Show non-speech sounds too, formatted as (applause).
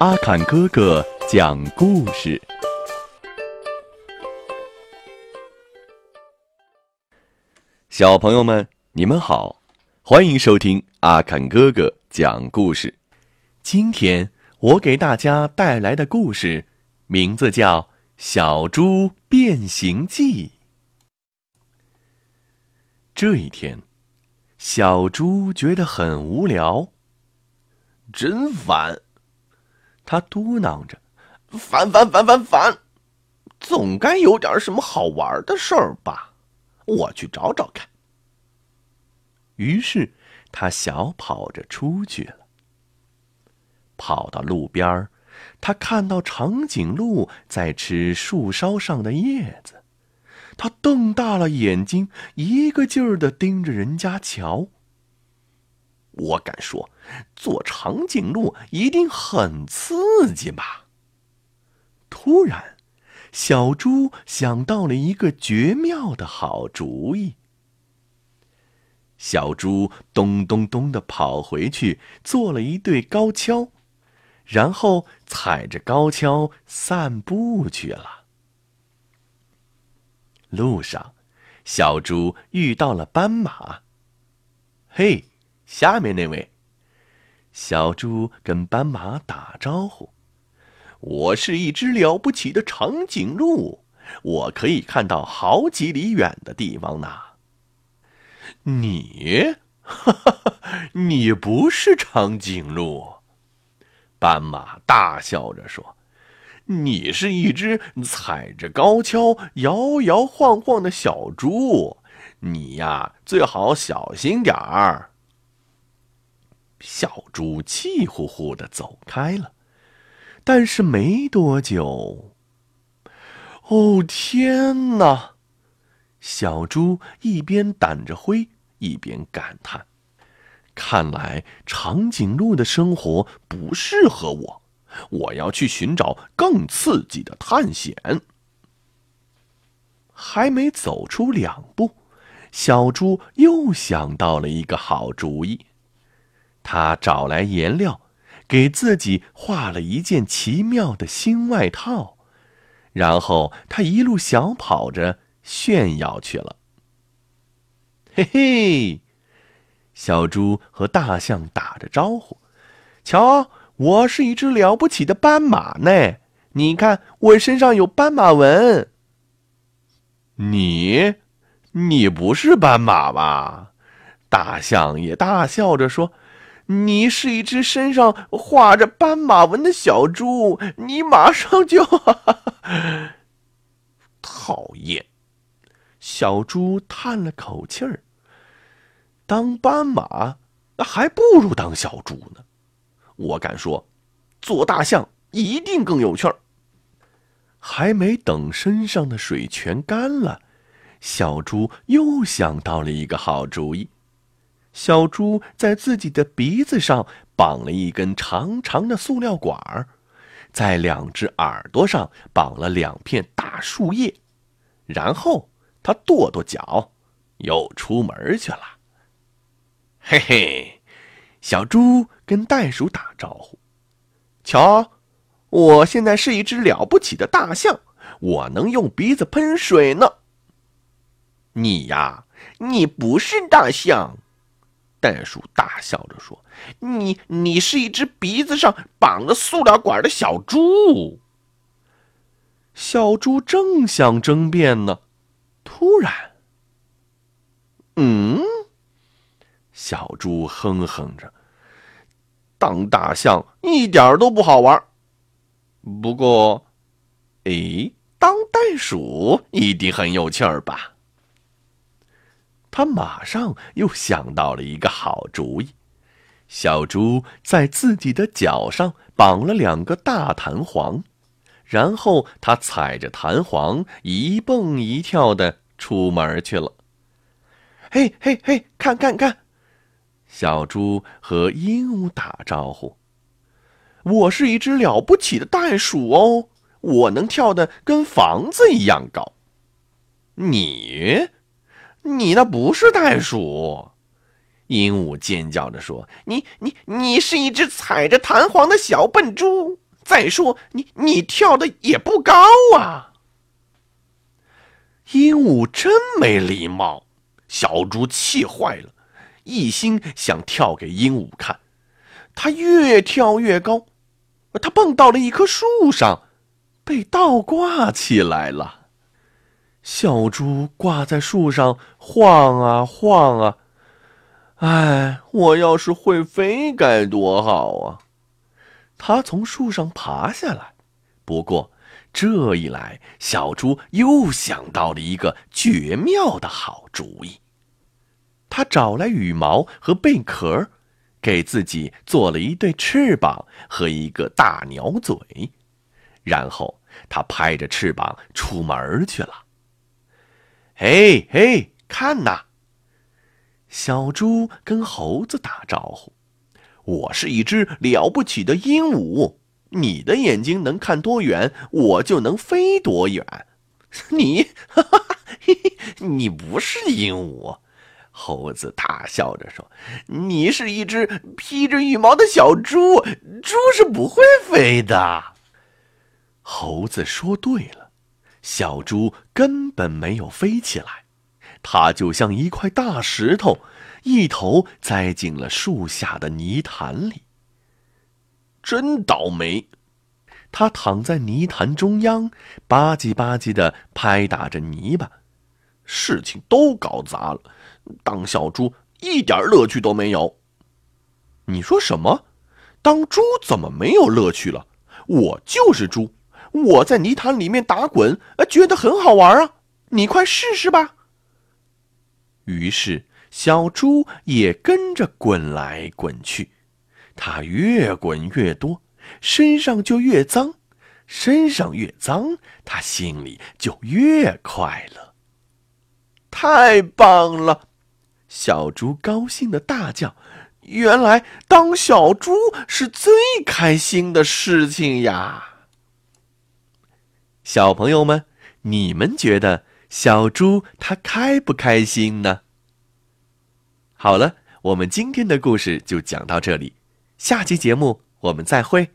阿坎哥哥讲故事。小朋友们，你们好，欢迎收听阿坎哥哥讲故事。今天我给大家带来的故事，名字叫《小猪变形记》。这一天，小猪觉得很无聊，真烦。他嘟囔着：“烦烦烦烦烦，总该有点什么好玩的事儿吧？我去找找看。”于是他小跑着出去了。跑到路边他看到长颈鹿在吃树梢上的叶子，他瞪大了眼睛，一个劲儿的盯着人家瞧。我敢说，做长颈鹿一定很刺激吧。突然，小猪想到了一个绝妙的好主意。小猪咚咚咚的跑回去，做了一对高跷，然后踩着高跷散步去了。路上，小猪遇到了斑马。嘿！下面那位，小猪跟斑马打招呼：“我是一只了不起的长颈鹿，我可以看到好几里远的地方呢。”你，哈哈，你不是长颈鹿，斑马大笑着说：“你是一只踩着高跷摇摇晃晃的小猪，你呀，最好小心点儿。”小猪气呼呼的走开了，但是没多久，哦天哪！小猪一边掸着灰，一边感叹：“看来长颈鹿的生活不适合我，我要去寻找更刺激的探险。”还没走出两步，小猪又想到了一个好主意。他找来颜料，给自己画了一件奇妙的新外套，然后他一路小跑着炫耀去了。嘿嘿，小猪和大象打着招呼：“瞧，我是一只了不起的斑马呢！你看，我身上有斑马纹。”你，你不是斑马吧？大象也大笑着说。你是一只身上画着斑马纹的小猪，你马上就 (laughs)…… 讨厌！小猪叹了口气儿。当斑马，还不如当小猪呢。我敢说，做大象一定更有趣儿。还没等身上的水全干了，小猪又想到了一个好主意。小猪在自己的鼻子上绑了一根长长的塑料管儿，在两只耳朵上绑了两片大树叶，然后他跺跺脚，又出门去了。嘿嘿，小猪跟袋鼠打招呼：“瞧，我现在是一只了不起的大象，我能用鼻子喷水呢。”你呀，你不是大象。袋鼠大笑着说：“你，你是一只鼻子上绑了塑料管的小猪。”小猪正想争辩呢，突然，嗯，小猪哼哼着：“当大象一点都不好玩。不过，哎，当袋鼠一定很有趣儿吧？”他马上又想到了一个好主意，小猪在自己的脚上绑了两个大弹簧，然后他踩着弹簧一蹦一跳的出门去了。嘿嘿嘿，看看看，小猪和鹦鹉打招呼：“我是一只了不起的袋鼠哦，我能跳得跟房子一样高。”你。你那不是袋鼠，鹦鹉尖叫着说：“你你你是一只踩着弹簧的小笨猪，再说，你你跳的也不高啊。鹦鹉真没礼貌，小猪气坏了，一心想跳给鹦鹉看。它越跳越高，它蹦到了一棵树上，被倒挂起来了。小猪挂在树上晃啊晃啊，哎，我要是会飞该多好啊！它从树上爬下来，不过。这一来，小猪又想到了一个绝妙的好主意。他找来羽毛和贝壳，给自己做了一对翅膀和一个大鸟嘴，然后他拍着翅膀出门去了。嘿嘿，看呐！小猪跟猴子打招呼：“我是一只了不起的鹦鹉。”你的眼睛能看多远，我就能飞多远。你，哈哈，你不是鹦鹉。猴子大笑着说：“你是一只披着羽毛的小猪，猪是不会飞的。”猴子说对了，小猪根本没有飞起来，它就像一块大石头，一头栽进了树下的泥潭里。真倒霉！它躺在泥潭中央，吧唧吧唧的拍打着泥巴，事情都搞砸了。当小猪一点乐趣都没有。你说什么？当猪怎么没有乐趣了？我就是猪，我在泥潭里面打滚，觉得很好玩啊！你快试试吧。于是小猪也跟着滚来滚去。它越滚越多，身上就越脏，身上越脏，它心里就越快乐。太棒了！小猪高兴的大叫：“原来当小猪是最开心的事情呀！”小朋友们，你们觉得小猪它开不开心呢？好了，我们今天的故事就讲到这里。下期节目我们再会。